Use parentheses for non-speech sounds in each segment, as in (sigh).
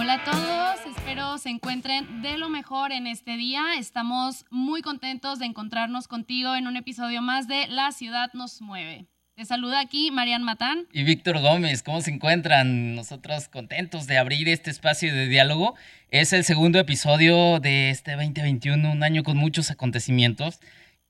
Hola a todos, espero se encuentren de lo mejor en este día. Estamos muy contentos de encontrarnos contigo en un episodio más de La ciudad nos mueve. Te saluda aquí Marian Matán. Y Víctor Gómez, ¿cómo se encuentran? Nosotros contentos de abrir este espacio de diálogo. Es el segundo episodio de este 2021, un año con muchos acontecimientos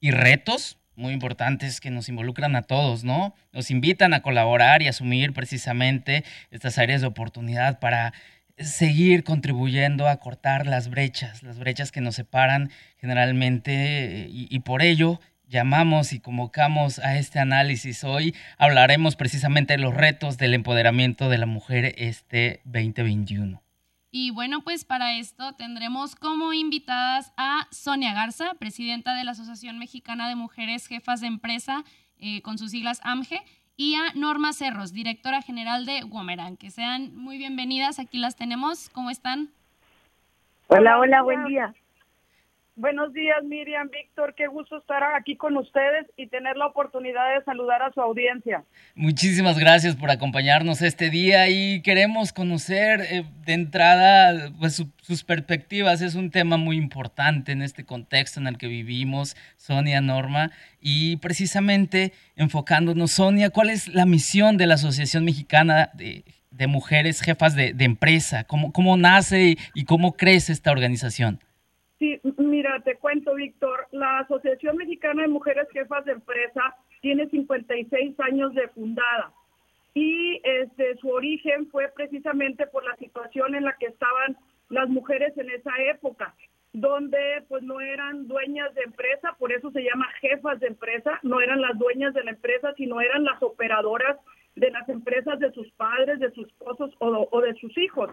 y retos muy importantes que nos involucran a todos, ¿no? Nos invitan a colaborar y asumir precisamente estas áreas de oportunidad para seguir contribuyendo a cortar las brechas, las brechas que nos separan generalmente y, por ello llamamos y convocamos a este análisis. Hoy hablaremos precisamente de los retos del empoderamiento de la mujer este 2021. Y bueno, pues para esto tendremos como invitadas a Sonia Garza, presidenta de la Asociación Mexicana de Mujeres Jefas de Empresa, eh, con sus siglas AMGE, y a Norma Cerros, directora general de Womeran. Que sean muy bienvenidas, aquí las tenemos. ¿Cómo están? Hola, hola, buen día. Buenos días, Miriam, Víctor, qué gusto estar aquí con ustedes y tener la oportunidad de saludar a su audiencia. Muchísimas gracias por acompañarnos este día y queremos conocer eh, de entrada pues, sus perspectivas. Es un tema muy importante en este contexto en el que vivimos, Sonia, Norma, y precisamente enfocándonos, Sonia, ¿cuál es la misión de la Asociación Mexicana de, Mujeres Jefas de, Empresa? ¿Cómo, ¿Cómo nace y cómo crece esta organización? Sí, mira, te cuento, Víctor. La Asociación Mexicana de Mujeres Jefas de Empresa tiene 56 años de fundada y este, su origen fue precisamente por la situación en la que estaban las mujeres en esa época, donde pues no eran dueñas de empresa, por eso se llama jefas de empresa, no eran las dueñas de la empresa, sino eran las operadoras de las empresas de sus padres, de sus esposos o, de sus hijos,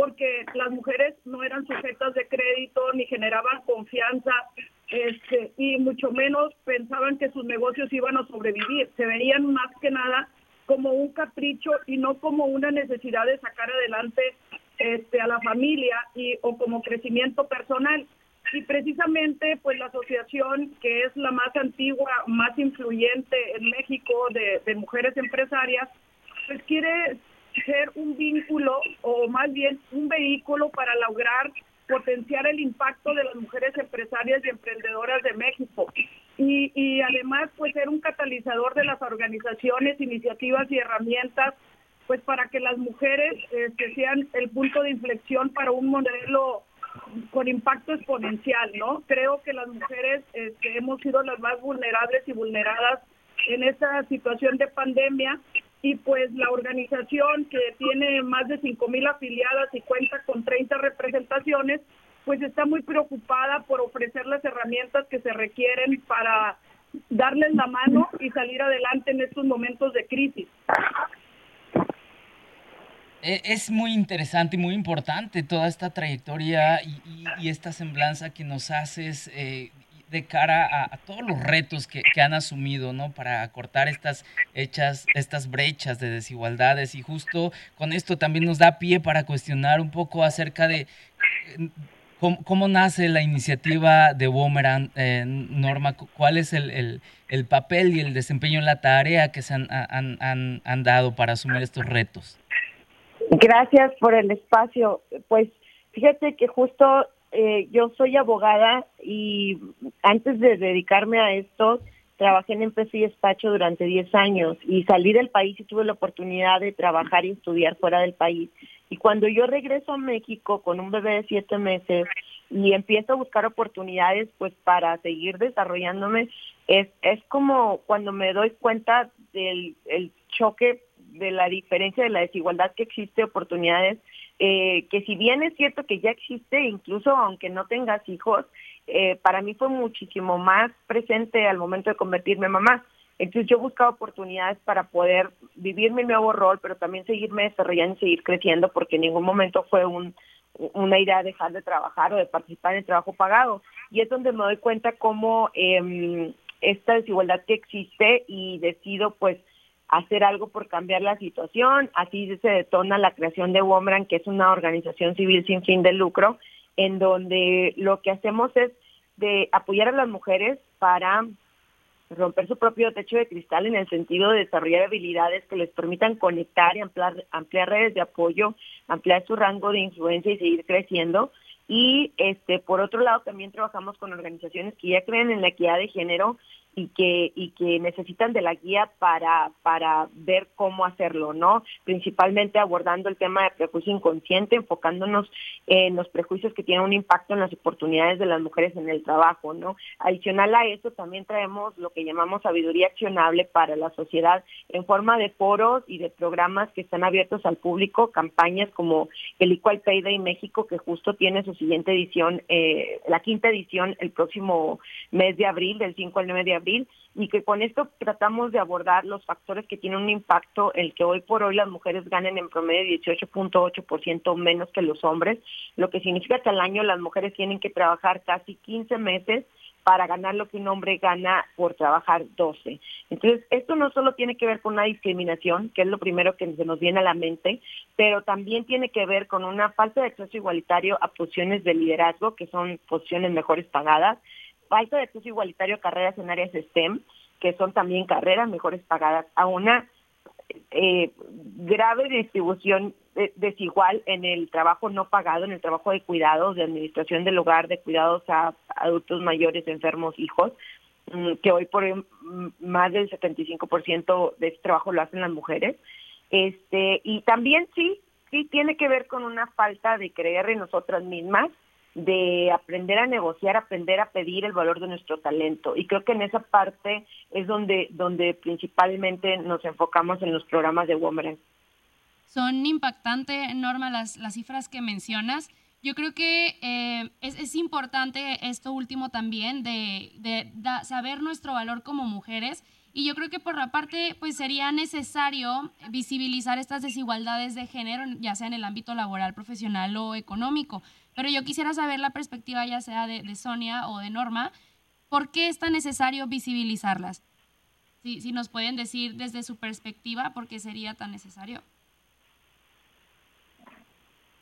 porque las mujeres no eran sujetas de crédito ni generaban confianza este, y mucho menos pensaban que sus negocios iban a sobrevivir. Se veían más que nada como un capricho y no como una necesidad de sacar adelante este, a la familia y o como crecimiento personal y precisamente pues la asociación que es la más antigua, más influyente en México de, mujeres empresarias, pues quiere ser un vínculo o más bien un vehículo para lograr potenciar el impacto de las mujeres empresarias y emprendedoras de México. Y, además, pues ser un catalizador de las organizaciones, iniciativas y herramientas, pues para que las mujeres este, sean el punto de inflexión para un modelo con impacto exponencial, ¿no? Creo que las mujeres este, hemos sido las más vulnerables y vulneradas en esta situación de pandemia y pues la organización que tiene más de 5 mil afiliadas y cuenta con 30 representaciones, pues está muy preocupada por ofrecer las herramientas que se requieren para darles la mano y salir adelante en estos momentos de crisis. E, es muy interesante y muy importante toda esta trayectoria y, esta semblanza que nos haces eh, de cara a, todos los retos que, han asumido, ¿no? Para acortar estas hechas, estas brechas de desigualdades y justo con esto también nos da pie para cuestionar un poco acerca de cómo, nace la iniciativa de Womeran, eh, Norma, cuál es el, papel y el desempeño en la tarea que se han dado para asumir estos retos. Gracias por el espacio. Pues fíjate que justo eh, yo soy abogada y antes de dedicarme a esto, trabajé en empresa y despacho durante 10 años y salí del país y tuve la oportunidad de trabajar y estudiar fuera del país. Y cuando yo regreso a México con un bebé de 7 meses y empiezo a buscar oportunidades pues para seguir desarrollándome, es, es como cuando me doy cuenta del el choque de la diferencia de la desigualdad que existe, oportunidades, eh, que si bien es cierto que ya existe, incluso aunque no tengas hijos, eh, para mí fue muchísimo más presente al momento de convertirme en mamá. Entonces yo buscaba oportunidades para poder vivir mi nuevo rol, pero también seguirme desarrollando y seguir creciendo, porque en ningún momento fue un, una idea de dejar de trabajar o de participar en el trabajo pagado. Y es donde me doy cuenta cómo eh, esta desigualdad que existe y decido pues hacer algo por cambiar la situación. Así se detona la creación de Wombran, que es una organización civil sin fin de lucro, en donde lo que hacemos es de apoyar a las mujeres para romper su propio techo de cristal en el sentido de desarrollar habilidades que les permitan conectar y ampliar, ampliar redes de apoyo, ampliar su rango de influencia y seguir creciendo. Y este, por otro lado, también trabajamos con organizaciones que ya creen en la equidad de género y que y que necesitan de la guía para para ver cómo hacerlo, ¿no? Principalmente abordando el tema de prejuicio inconsciente, enfocándonos en los prejuicios que tienen un impacto en las oportunidades de las mujeres en el trabajo, ¿no? Adicional a eso también traemos lo que llamamos sabiduría accionable para la sociedad en forma de foros y de programas que están abiertos al público, campañas como el Equal Pay Day México que justo tiene su siguiente edición, eh, la quinta edición el próximo mes de abril, del 5 al 9 de abril y que con esto tratamos de abordar los factores que tienen un impacto el que hoy por hoy las mujeres ganen en promedio 18.8% menos que los hombres, lo que significa que al año las mujeres tienen que trabajar casi 15 meses para ganar lo que un hombre gana por trabajar 12. Entonces, esto no solo tiene que ver con una discriminación, que es lo primero que se nos viene a la mente, pero también tiene que ver con una falta de acceso igualitario a posiciones de liderazgo, que son posiciones mejores pagadas, falta de acceso igualitario a carreras en áreas STEM, que son también carreras mejores pagadas, a una eh, grave distribución desigual en el trabajo no pagado, en el trabajo de cuidados, de administración del hogar, de cuidados a adultos mayores, enfermos, hijos, mm, que hoy por mm, más del 75% de ese trabajo lo hacen las mujeres. Este, y también sí, sí tiene que ver con una falta de creer en nosotras mismas, de aprender a negociar, aprender a pedir el valor de nuestro talento. Y creo que en esa parte es donde, donde principalmente nos enfocamos en los programas de Women. Son impactantes, Norma, las, las cifras que mencionas. Yo creo que eh, es, es, importante esto último también, de, de saber nuestro valor como mujeres. Y yo creo que por la parte, pues sería necesario visibilizar estas desigualdades de género, ya sea en el ámbito laboral, profesional o económico. Pero yo quisiera saber la perspectiva ya sea de, Sonia o de Norma, ¿por qué es tan necesario visibilizarlas? Si, nos pueden decir desde su perspectiva, ¿por qué sería tan necesario?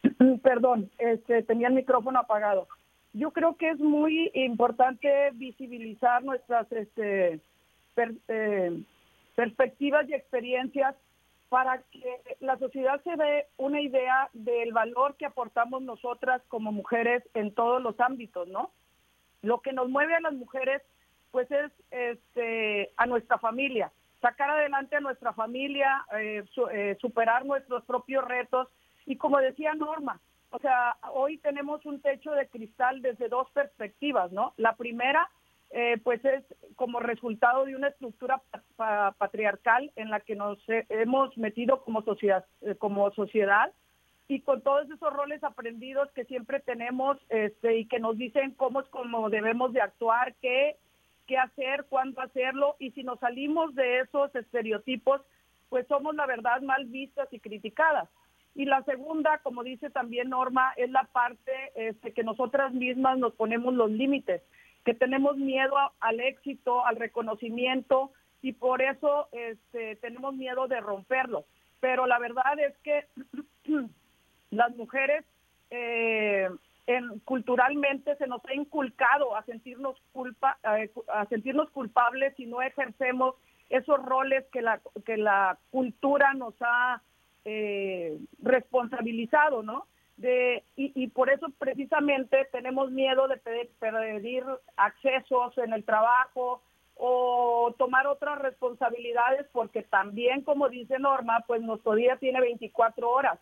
(clears throat) Perdón, este, tenía el micrófono apagado. Yo creo que es muy importante visibilizar nuestras este, eh, perspectivas y experiencias para que la sociedad se dé una idea del valor que aportamos nosotras como mujeres en todos los ámbitos, ¿no? Lo que nos mueve a las mujeres, pues es este, a nuestra familia, sacar adelante a nuestra familia, eh, eh, superar nuestros propios retos y como decía Norma, o sea, hoy tenemos un techo de cristal desde dos perspectivas, ¿no? La primera eh, pues es como resultado de una estructura patriarcal en la que nos hemos metido como sociedad, eh, como sociedad y con todos esos roles aprendidos que siempre tenemos este, y que nos dicen cómo es como debemos de actuar, qué, qué hacer, cuándo hacerlo y si nos salimos de esos estereotipos, pues somos la verdad mal vistas y criticadas. Y la segunda, como dice también Norma, es la parte este, que nosotras mismas nos ponemos los límites que tenemos miedo al éxito, al reconocimiento y por eso este, tenemos miedo de romperlo. Pero la verdad es que (clears throat) las mujeres eh, en, culturalmente se nos ha inculcado a sentirnos culpa, a sentirnos culpables si no ejercemos esos roles que la que la cultura nos ha eh, responsabilizado, ¿no? De, y, por eso precisamente tenemos miedo de pedir, accesos en el trabajo o tomar otras responsabilidades porque también, como dice Norma, pues nuestro día tiene 24 horas.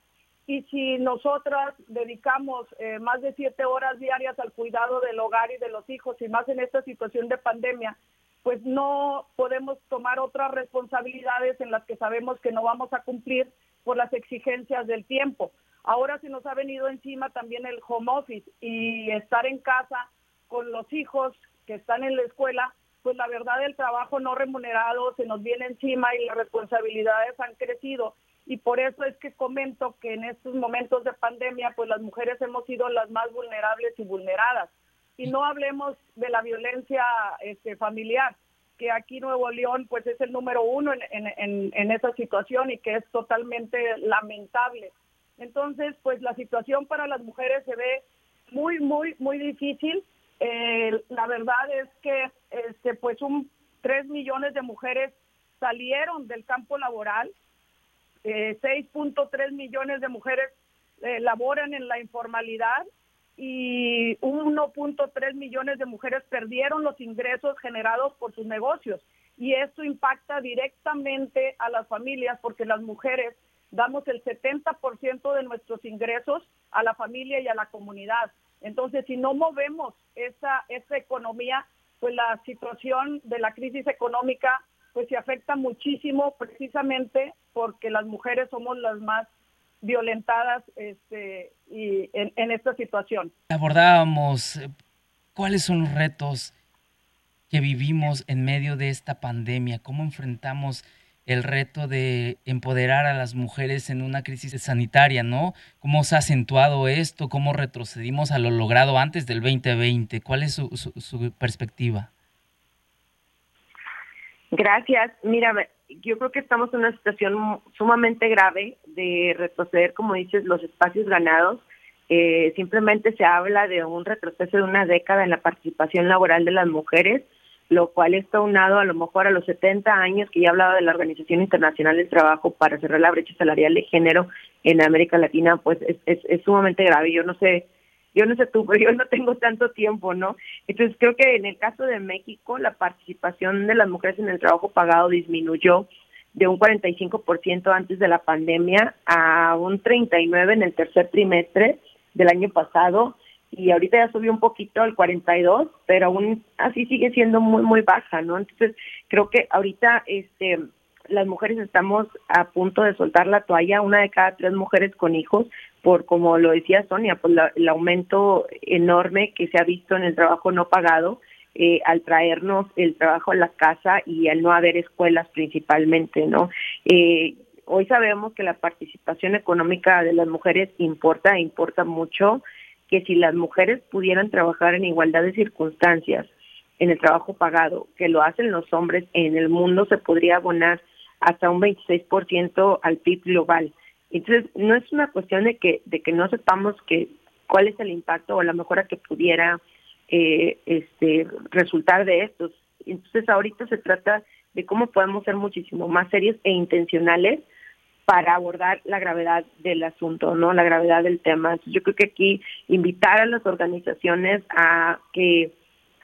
Y si nosotras dedicamos eh, más de siete horas diarias al cuidado del hogar y de los hijos, y más en esta situación de pandemia, pues no podemos tomar otras responsabilidades en las que sabemos que no vamos a cumplir por las exigencias del tiempo. Ahora se nos ha venido encima también el home office y estar en casa con los hijos que están en la escuela, pues la verdad el trabajo no remunerado se nos viene encima y las responsabilidades han crecido. Y por eso es que comento que en estos momentos de pandemia, pues las mujeres hemos sido las más vulnerables y vulneradas. Y no hablemos de la violencia este, familiar, que aquí Nuevo León pues es el número uno en, en, en esa situación y que es totalmente lamentable. Entonces, pues la situación para las mujeres se ve muy, muy, muy difícil. Eh, la verdad es que, este, pues un 3 millones de mujeres salieron del campo laboral, 6.3 eh, millones de mujeres eh, laboran en la informalidad y 1.3 millones de mujeres perdieron los ingresos generados por sus negocios. Y esto impacta directamente a las familias porque las mujeres damos el 70% de nuestros ingresos a la familia y a la comunidad. Entonces, si no movemos esa, esa economía, pues la situación de la crisis económica pues se afecta muchísimo precisamente porque las mujeres somos las más violentadas este, y en, en esta situación. Abordábamos eh, cuáles son los retos que vivimos en medio de esta pandemia, cómo enfrentamos el reto de empoderar a las mujeres en una crisis sanitaria, ¿no? ¿Cómo se ha acentuado esto? ¿Cómo retrocedimos a lo logrado antes del 2020? ¿Cuál es su, su, perspectiva? Gracias. Mira, yo creo que estamos en una situación sumamente grave de retroceder, como dices, los espacios ganados. Eh, simplemente se habla de un retroceso de una década en la participación laboral de las mujeres lo cual está unado a lo mejor a los 70 años que ya hablaba de la Organización Internacional del Trabajo para cerrar la brecha salarial de género en América Latina, pues es, es, sumamente grave. Yo no sé, yo no sé tú, pero yo no tengo tanto tiempo, ¿no? Entonces creo que en el caso de México la participación de las mujeres en el trabajo pagado disminuyó de un 45% antes de la pandemia a un 39% en el tercer trimestre del año pasado y ahorita ya subió un poquito al 42, pero aún así sigue siendo muy muy baja, ¿no? Entonces, creo que ahorita este las mujeres estamos a punto de soltar la toalla, una de cada tres mujeres con hijos, por como lo decía Sonia, por el aumento enorme que se ha visto en el trabajo no pagado, eh, al traernos el trabajo a la casa y al no haber escuelas principalmente, ¿no? Eh, hoy sabemos que la participación económica de las mujeres importa, importa mucho, que si las mujeres pudieran trabajar en igualdad de circunstancias en el trabajo pagado, que lo hacen los hombres en el mundo, se podría abonar hasta un 26% al PIB global. Entonces, no es una cuestión de que de que no sepamos que cuál es el impacto o la mejora que pudiera eh, este resultar de estos. Entonces, ahorita se trata de cómo podemos ser muchísimo más serios e intencionales para abordar la gravedad del asunto, ¿no? La gravedad del tema. yo creo que aquí invitar a las organizaciones a que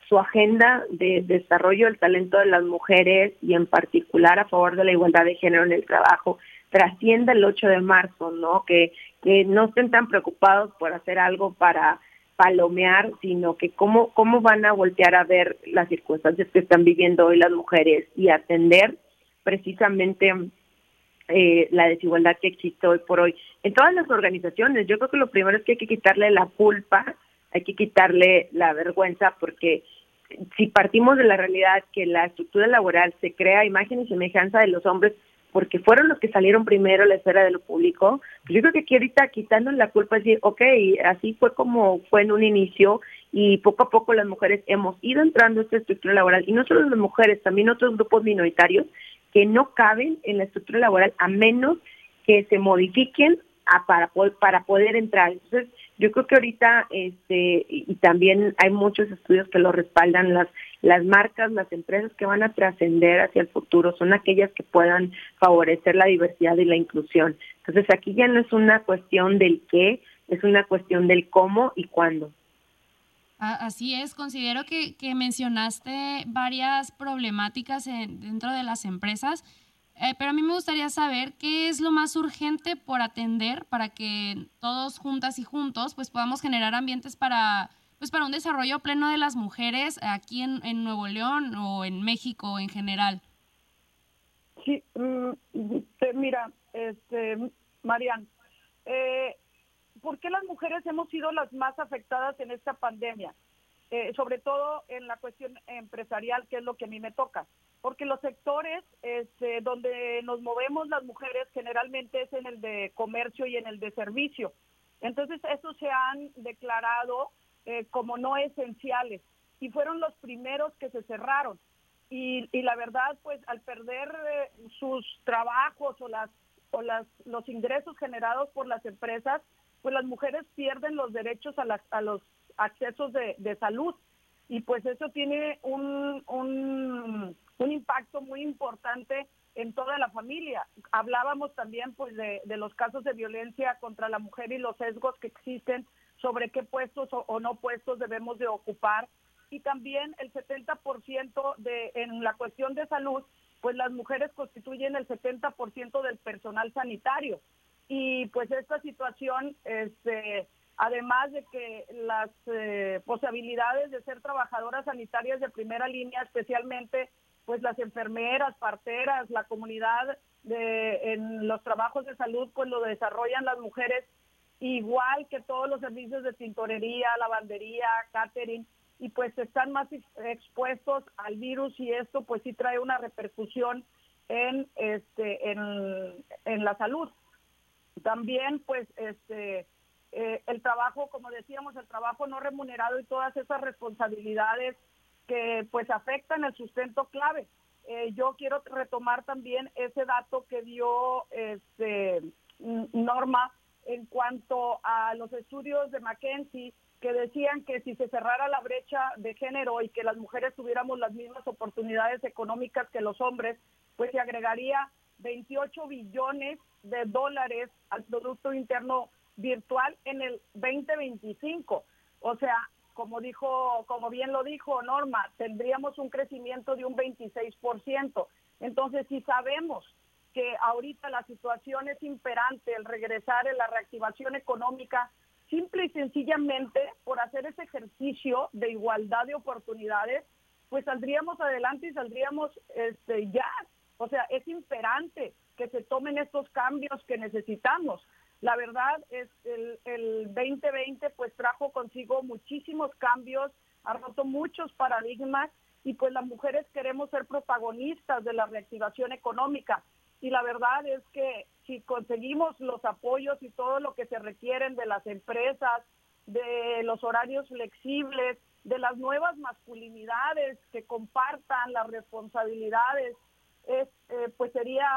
su agenda de desarrollo del talento de las mujeres y en particular a favor de la igualdad de género en el trabajo trascienda el 8 de marzo, ¿no? Que, que no estén tan preocupados por hacer algo para palomear, sino que cómo, cómo van a voltear a ver las circunstancias que están viviendo hoy las mujeres y atender precisamente eh, la desigualdad que existe hoy por hoy. En todas las organizaciones, yo creo que lo primero es que hay que quitarle la culpa, hay que quitarle la vergüenza, porque si partimos de la realidad que la estructura laboral se crea imagen y semejanza de los hombres, porque fueron los que salieron primero a la esfera de lo público, pues yo creo que aquí ahorita quitando la culpa decir, ok, así fue como fue en un inicio y poco a poco las mujeres hemos ido entrando a esta estructura laboral y no solo las mujeres, también otros grupos minoritarios que no caben en la estructura laboral a menos que se modifiquen a, para, para poder entrar. Entonces, yo creo que ahorita, este, y también hay muchos estudios que lo respaldan, las, las marcas, las empresas que van a trascender hacia el futuro son aquellas que puedan favorecer la diversidad y la inclusión. Entonces, aquí ya no es una cuestión del qué, es una cuestión del cómo y cuándo. Así es, considero que, mencionaste varias problemáticas dentro de las empresas, eh, pero a mí me gustaría saber qué es lo más urgente por atender para que todos juntas y juntos pues podamos generar ambientes para pues para un desarrollo pleno de las mujeres aquí en, en Nuevo León o en México en general. Sí, mm, mira, este, Marian, eh, ¿por qué las mujeres hemos sido las más afectadas en esta pandemia? Eh, sobre todo en la cuestión empresarial, que es lo que a mí me toca. Porque los sectores este, donde nos movemos las mujeres generalmente es en el de comercio y en el de servicio. Entonces, esos se han declarado eh, como no esenciales y fueron los primeros que se cerraron. Y, y la verdad, pues al perder eh, sus trabajos o, las, o las, los ingresos generados por las empresas, pues las mujeres pierden los derechos a, a los accesos de, salud y pues eso tiene un, un impacto muy importante en toda la familia. Hablábamos también pues de, los casos de violencia contra la mujer y los sesgos que existen sobre qué puestos o, no puestos debemos de ocupar y también el 70% de en la cuestión de salud, pues las mujeres constituyen el 70% del personal sanitario. Y pues esta situación este además de que las eh, posibilidades de ser trabajadoras sanitarias de primera línea, especialmente pues las enfermeras, parteras, la comunidad de, en los trabajos de salud, pues lo desarrollan las mujeres igual que todos los servicios de tintorería, lavandería, catering, y pues están más expuestos al virus y esto pues sí trae una repercusión en este en, en la salud. También pues este eh, el trabajo, como decíamos, el trabajo no remunerado y todas esas responsabilidades que pues afectan el sustento clave. Eh, yo quiero retomar también ese dato que dio este Norma en cuanto a los estudios de McKenzie que decían que si se cerrara la brecha de género y que las mujeres tuviéramos las mismas oportunidades económicas que los hombres, pues se agregaría 28 billones de dólares al Producto Interno Virtual en el 2025. O sea, como dijo, como bien lo dijo Norma, tendríamos un crecimiento de un 26%. Entonces, si sabemos que ahorita la situación es imperante, el regresar en la reactivación económica, simple y sencillamente por hacer ese ejercicio de igualdad de oportunidades, pues saldríamos adelante y saldríamos este, ya. O sea, es imperante que se tomen estos cambios que necesitamos. La verdad es el, el 2020 pues trajo consigo muchísimos cambios, ha roto muchos paradigmas y pues las mujeres queremos ser protagonistas de la reactivación económica. Y la verdad es que si conseguimos los apoyos y todo lo que se requieren de las empresas, de los horarios flexibles, de las nuevas masculinidades que compartan las responsabilidades, es, eh, pues sería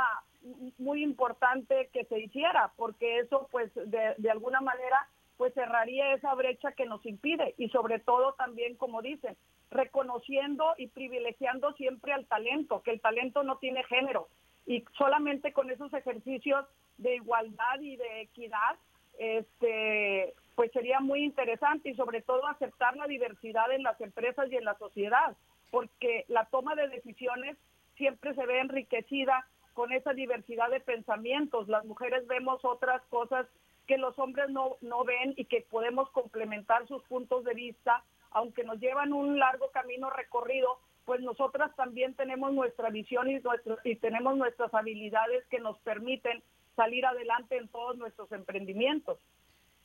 muy importante que se hiciera, porque eso pues de, de alguna manera pues cerraría esa brecha que nos impide y sobre todo también, como dicen, reconociendo y privilegiando siempre al talento, que el talento no tiene género y solamente con esos ejercicios de igualdad y de equidad, este, pues sería muy interesante y sobre todo aceptar la diversidad en las empresas y en la sociedad, porque la toma de decisiones siempre se ve enriquecida con esa diversidad de pensamientos. Las mujeres vemos otras cosas que los hombres no, no ven y que podemos complementar sus puntos de vista, aunque nos llevan un largo camino recorrido, pues nosotras también tenemos nuestra visión y, nuestro, y tenemos nuestras habilidades que nos permiten salir adelante en todos nuestros emprendimientos.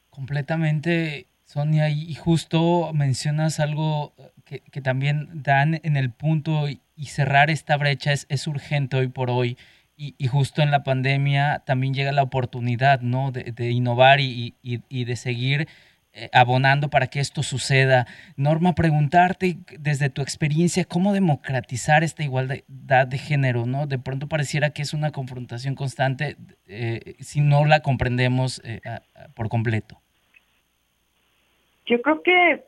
Completamente, Sonia, y justo mencionas algo que, que también dan en el punto y cerrar esta brecha es, es urgente hoy por hoy y, justo en la pandemia también llega la oportunidad, ¿no? De, innovar y, de seguir eh, abonando para que esto suceda. Norma, preguntarte desde tu experiencia, ¿cómo democratizar esta igualdad de género, ¿no? De pronto pareciera que es una confrontación constante eh, si no la comprendemos eh, por completo. Yo creo que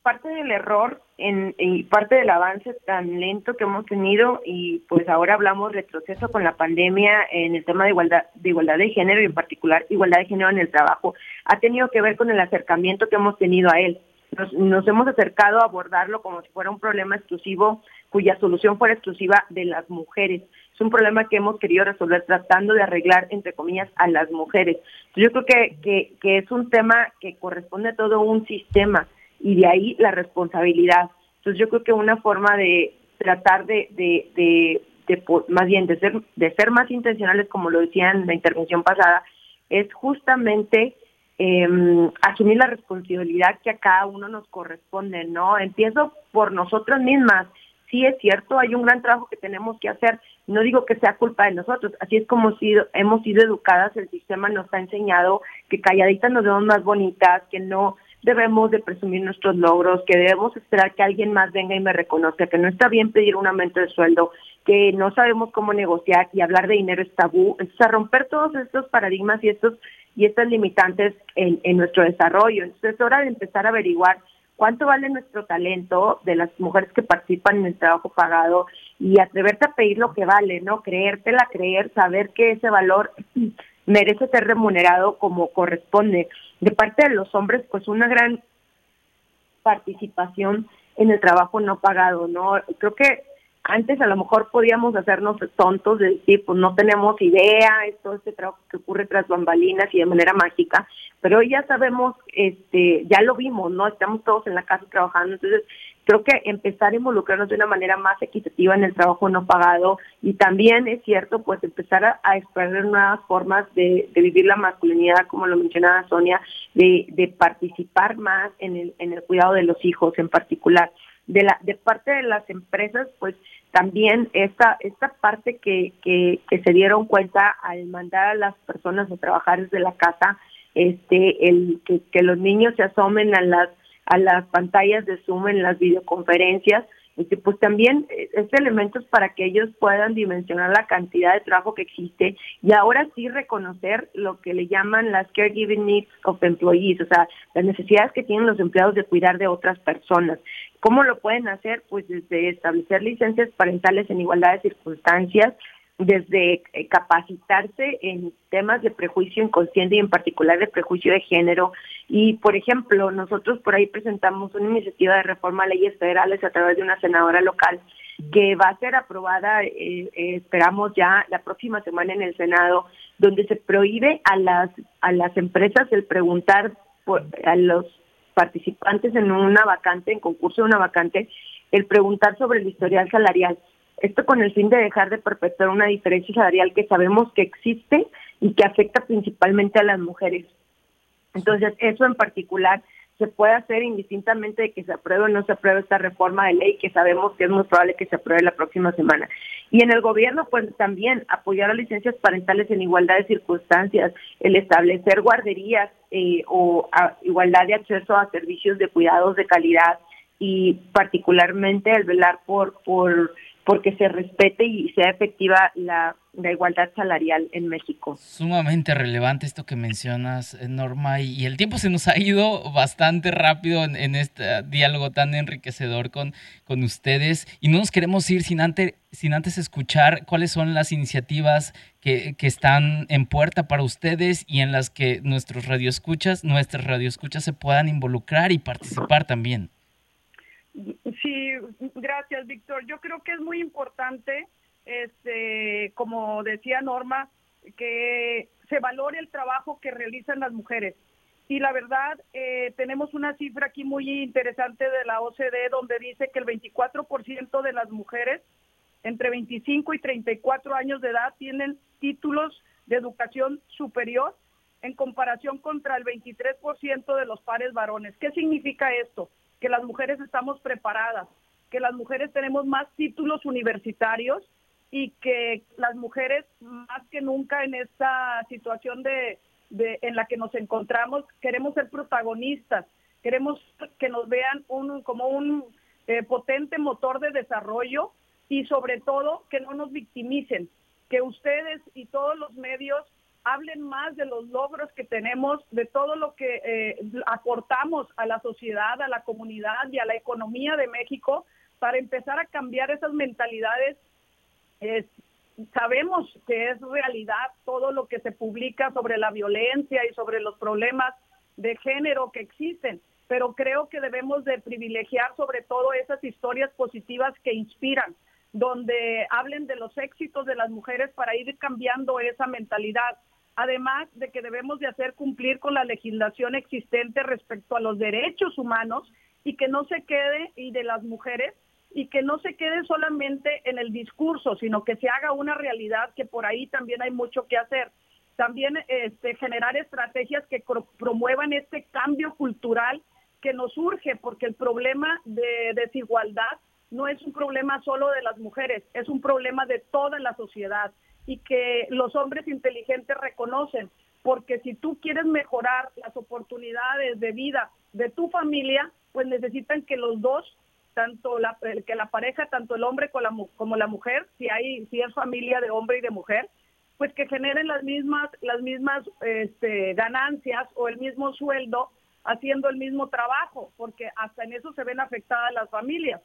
parte del error en, y parte del avance tan lento que hemos tenido y pues ahora hablamos retroceso con la pandemia en el tema de igualdad de igualdad de género y en particular igualdad de género en el trabajo ha tenido que ver con el acercamiento que hemos tenido a él. Nos, nos hemos acercado a abordarlo como si fuera un problema exclusivo cuya solución fuera exclusiva de las mujeres. Es un problema que hemos querido resolver tratando de arreglar, entre comillas, a las mujeres. Yo creo que, que, que es un tema que corresponde a todo un sistema y de ahí la responsabilidad. Entonces yo creo que una forma de tratar de, de, de, más bien de ser, de ser más intencionales, como lo decía en la intervención pasada, es justamente eh, asumir la responsabilidad que a cada uno nos corresponde, ¿no? Empiezo por nosotras mismas. Sí es cierto, hay un gran trabajo que tenemos que hacer. No digo que sea culpa de nosotros, así es como si hemos sido educadas, el sistema nos ha enseñado que calladitas nos vemos más bonitas, que no debemos de presumir nuestros logros, que debemos esperar que alguien más venga y me reconozca, que no está bien pedir un aumento de sueldo, que no sabemos cómo negociar y hablar de dinero es tabú. Entonces, a romper todos estos paradigmas y estos y estas limitantes en, en nuestro desarrollo. Entonces, es hora de empezar a averiguar cuánto vale nuestro talento de las mujeres que participan en el trabajo pagado, y atreverte a pedir lo que vale, ¿no? Creértela, creer, saber que ese valor (clears throat) merece ser remunerado como corresponde. De parte de los hombres, pues una gran participación en el trabajo no pagado, ¿no? Creo que antes a lo mejor podíamos hacernos tontos de decir, pues no tenemos idea, esto este trabajo que ocurre tras bambalinas y de manera mágica, pero hoy ya sabemos, este, ya lo vimos, ¿no? Estamos todos en la casa trabajando, entonces creo que empezar a involucrarnos de una manera más equitativa en el trabajo no pagado y también es cierto, pues empezar a, explorar nuevas formas de, vivir la masculinidad, como lo mencionaba Sonia, de, de participar más en el, en el cuidado de los hijos en particular de la de parte de las empresas pues también esta esta parte que, que, que se dieron cuenta al mandar a las personas a trabajar desde la casa este el que, que los niños se asomen a las a las pantallas de Zoom en las videoconferencias y que pues también eh, este elemento es para que ellos puedan dimensionar la cantidad de trabajo que existe y ahora sí reconocer lo que le llaman las caregiving needs of employees, o sea, las necesidades que tienen los empleados de cuidar de otras personas. ¿Cómo lo pueden hacer? Pues desde establecer licencias parentales en igualdad de circunstancias, desde eh, capacitarse en temas de prejuicio inconsciente y en particular de prejuicio de género. Y, por ejemplo, nosotros por ahí presentamos una iniciativa de reforma a leyes federales a través de una senadora local que va a ser aprobada, eh, eh, esperamos ya la próxima semana en el Senado, donde se prohíbe a las, a las empresas el preguntar por, a los participantes en una vacante, en concurso de una vacante, el preguntar sobre el historial salarial esto con el fin de dejar de perpetuar una diferencia salarial que sabemos que existe y que afecta principalmente a las mujeres. Entonces, eso en particular se puede hacer indistintamente de que se apruebe o no se apruebe esta reforma de ley, que sabemos que es muy probable que se apruebe la próxima semana. Y en el gobierno, pues también apoyar a licencias parentales en igualdad de circunstancias, el establecer guarderías eh, o igualdad de acceso a servicios de cuidados de calidad y particularmente el velar por, por porque se respete y sea efectiva la, igualdad salarial en México. Sumamente relevante esto que mencionas, eh, Norma, y, el tiempo se nos ha ido bastante rápido en, este diálogo tan enriquecedor con, con ustedes y no nos queremos ir sin antes, sin antes escuchar cuáles son las iniciativas que, que están en puerta para ustedes y en las que nuestros radioescuchas, nuestras radioescuchas se puedan involucrar y participar también. Sí, gracias, Víctor. Yo creo que es muy importante, este, como decía Norma, que se valore el trabajo que realizan las mujeres. Y la verdad, eh, tenemos una cifra aquí muy interesante de la OCDE donde dice que el 24% de las mujeres entre 25 y 34 años de edad tienen títulos de educación superior en comparación contra el 23% de los pares varones. ¿Qué significa esto? Que las mujeres estamos preparadas, que las mujeres tenemos más títulos universitarios y que las mujeres más que nunca en esta situación de, en la que nos encontramos queremos ser protagonistas, queremos que nos vean un, como un eh, potente motor de desarrollo y sobre todo que no nos victimicen, que ustedes y todos los medios hablen más de los logros que tenemos, de todo lo que eh, aportamos a la sociedad, a la comunidad y a la economía de México para empezar a cambiar esas mentalidades. sabemos que es realidad todo lo que se publica sobre la violencia y sobre los problemas de género que existen, pero creo que debemos de privilegiar sobre todo esas historias positivas que inspiran, donde hablen de los éxitos de las mujeres para ir cambiando esa mentalidad además de que debemos de hacer cumplir con la legislación existente respecto a los derechos humanos y que no se quede, y de las mujeres, y que no se quede solamente en el discurso, sino que se haga una realidad, que por ahí también hay mucho que hacer. También este, generar estrategias que promuevan este cambio cultural que nos urge, porque el problema de desigualdad no es un problema solo de las mujeres, es un problema de toda la sociedad y que los hombres inteligentes reconocen, porque si tú quieres mejorar las oportunidades de vida de tu familia, pues necesitan que los dos, tanto la, que la pareja, tanto el hombre como la, como la mujer, si hay, si es familia de hombre y de mujer, pues que generen las mismas, las mismas este, ganancias o el mismo sueldo haciendo el mismo trabajo, porque hasta en eso se ven afectadas las familias.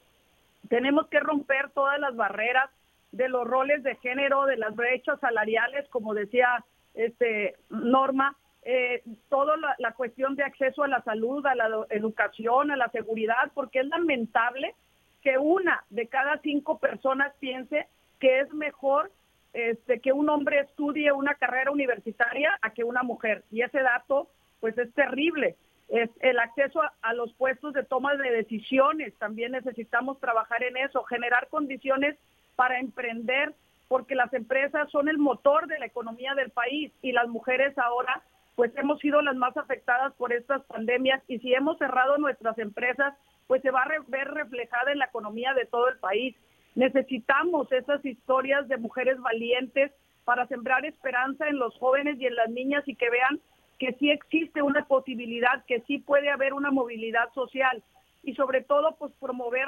Tenemos que romper todas las barreras de los roles de género, de las brechas salariales, como decía este Norma, eh, toda la, cuestión de acceso a la salud, a la educación, a la seguridad, porque es lamentable que una de cada cinco personas piense que es mejor este, que un hombre estudie una carrera universitaria a que una mujer. Y ese dato, pues es terrible. Es el acceso a, los puestos de toma de decisiones, también necesitamos trabajar en eso, generar condiciones para emprender, porque las empresas son el motor de la economía del país y las mujeres ahora pues hemos sido las más afectadas por estas pandemias y si hemos cerrado nuestras empresas, pues se va a ver reflejada en la economía de todo el país. Necesitamos esas historias de mujeres valientes para sembrar esperanza en los jóvenes y en las niñas y que vean que sí existe una posibilidad, que sí puede haber una movilidad social y sobre todo pues promover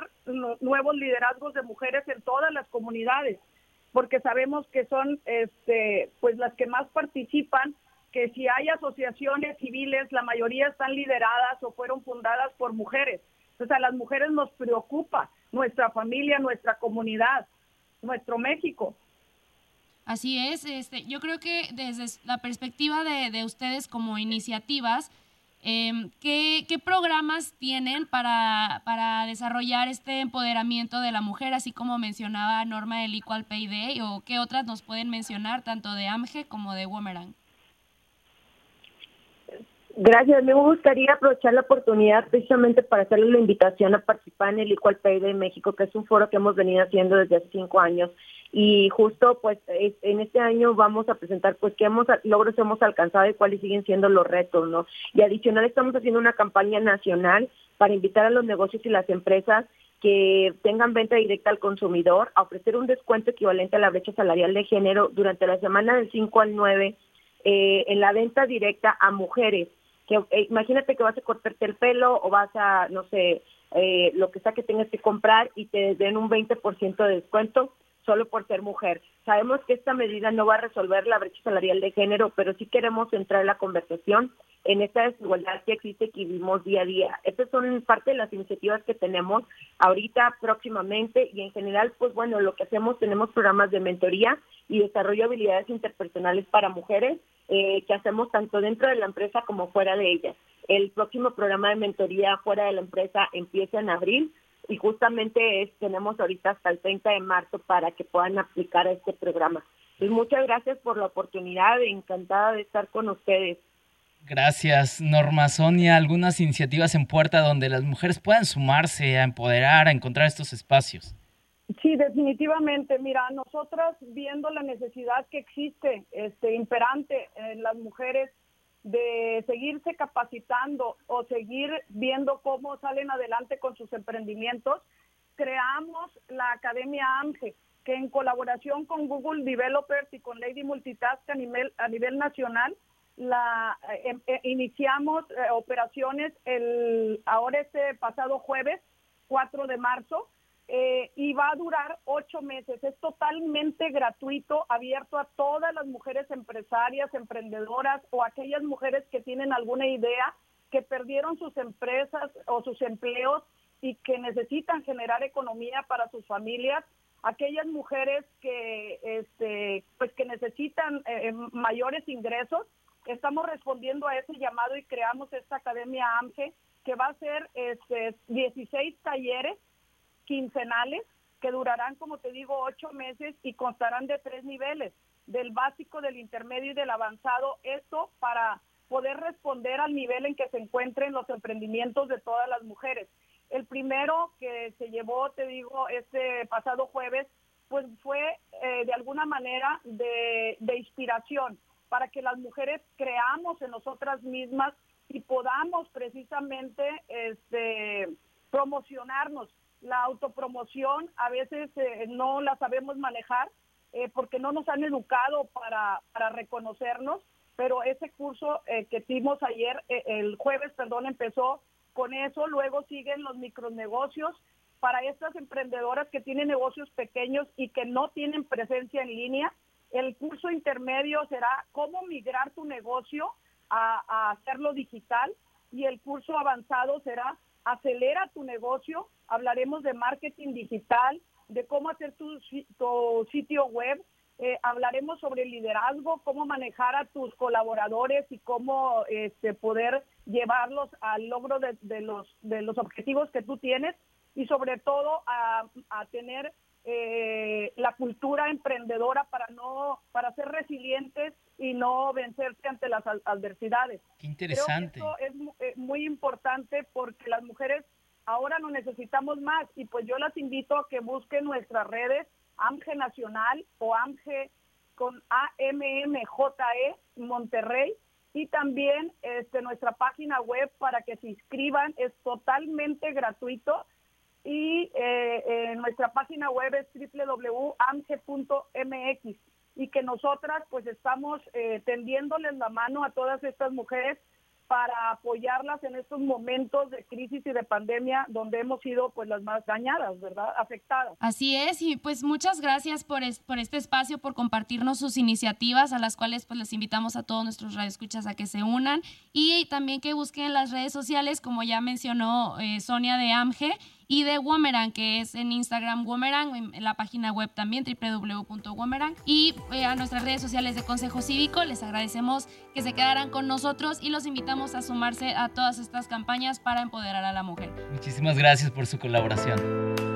nuevos liderazgos de mujeres en todas las comunidades, porque sabemos que son este pues las que más participan, que si hay asociaciones civiles, la mayoría están lideradas o fueron fundadas por mujeres. Entonces a las mujeres nos preocupa nuestra familia, nuestra comunidad, nuestro México. Así es, este, yo creo que desde la perspectiva de, ustedes como iniciativas, em, ¿qué, programas tienen para, para, desarrollar este empoderamiento de la mujer, así como mencionaba Norma del Equal Pay Day, o qué otras nos pueden mencionar, tanto de AMGE como de Womerang? Gracias. Me gustaría aprovechar la oportunidad precisamente para hacerle la invitación a participar en el Equal Pay de México, que es un foro que hemos venido haciendo desde hace cinco años. Y justo pues en este año vamos a presentar pues qué hemos, logros hemos alcanzado y cuáles siguen siendo los retos, ¿no? Y adicional estamos haciendo una campaña nacional para invitar a los negocios y las empresas que tengan venta directa al consumidor a ofrecer un descuento equivalente a la brecha salarial de género durante la semana del 5 al 9 eh, en la venta directa a mujeres que eh, imagínate que vas a cortarte el pelo o vas a, no sé, eh, lo que sea que tengas que comprar y te den un 20% de descuento solo por ser mujer. Sabemos que esta medida no va a resolver la brecha salarial de género, pero sí queremos entrar en la conversación en esta desigualdad que existe que vivimos día a día. Estas son parte de las iniciativas que tenemos ahorita, próximamente y en general, pues bueno, lo que hacemos, tenemos programas de mentoría y desarrollo de habilidades interpersonales para mujeres eh, que hacemos tanto dentro de la empresa como fuera de ella. El próximo programa de mentoría fuera de la empresa empieza en abril y justamente tenemos ahorita hasta el 30 de marzo para que puedan aplicar a este programa. Y muchas gracias por la oportunidad, encantada de estar con ustedes. Gracias, Norma Sonia. Algunas iniciativas en puerta donde las mujeres puedan sumarse a empoderar, a encontrar estos espacios. Sí, definitivamente. Mira, nosotras viendo la necesidad que existe, este, imperante en las mujeres de seguirse capacitando o seguir viendo cómo salen adelante con sus emprendimientos, creamos la Academia AMGE, que en colaboración con Google Developers y con Lady Multitask a nivel, a nivel nacional, la eh, eh, iniciamos eh, operaciones el ahora este pasado jueves 4 de marzo eh, y va a durar ocho meses. Es totalmente gratuito, abierto a todas las mujeres empresarias, emprendedoras o aquellas mujeres que tienen alguna idea, que perdieron sus empresas o sus empleos y que necesitan generar economía para sus familias aquellas mujeres que este pues que necesitan eh, eh, mayores ingresos estamos respondiendo a ese llamado y creamos esta academia AMGE que va a ser este 16 talleres quincenales que durarán, como te digo, ocho meses y constarán de tres niveles, del básico, del intermedio y del avanzado. Esto para poder responder al nivel en que se encuentren los emprendimientos de todas las mujeres. El primero que se llevó, te digo, este pasado jueves, pues fue eh, de alguna manera de, de inspiración para que las mujeres creamos en nosotras mismas y podamos precisamente este, promocionarnos la autopromoción a veces eh, no la sabemos manejar eh, porque no nos han educado para, para reconocernos, pero ese curso eh, que dimos ayer, el jueves, perdón, empezó con eso, luego siguen los micronegocios para estas emprendedoras que tienen negocios pequeños y que no tienen presencia en línea. El curso intermedio será cómo migrar tu negocio a hacerlo digital y el curso avanzado será acelera tu negocio. Hablaremos de marketing digital, de cómo hacer tu, tu sitio web. Eh, hablaremos sobre liderazgo, cómo manejar a tus colaboradores y cómo este, poder llevarlos al logro de, de, los, de los objetivos que tú tienes y sobre todo a, a tener eh, la cultura emprendedora para no para ser resilientes y no vencerse ante las adversidades. Qué interesante. Creo que esto es eh, muy importante porque las mujeres ahora nos necesitamos más y pues yo las invito a que busquen nuestras redes AMGE Nacional o AMGE con AMMJE Monterrey y también este, nuestra página web para que se inscriban, es totalmente gratuito y eh, nuestra página web es www.amge.mx y que nosotras pues estamos eh, tendiéndoles la mano a todas estas mujeres para apoyarlas en estos momentos de crisis y de pandemia donde hemos sido pues las más dañadas, ¿verdad? Afectadas. Así es, y pues muchas gracias por, por este espacio, por compartirnos sus iniciativas a las cuales pues les invitamos a todos nuestros radioescuchas a que se unan y también que busquen las redes sociales, como ya mencionó eh, Sonia de AMGE, y de Womerang, que es en Instagram Womerang, en la página web también www.womerang y eh, a nuestras redes sociales de Consejo Cívico. Les agradecemos que se quedaran con nosotros y los invitamos a sumarse a todas estas campañas para empoderar a la mujer. Muchísimas gracias por su colaboración.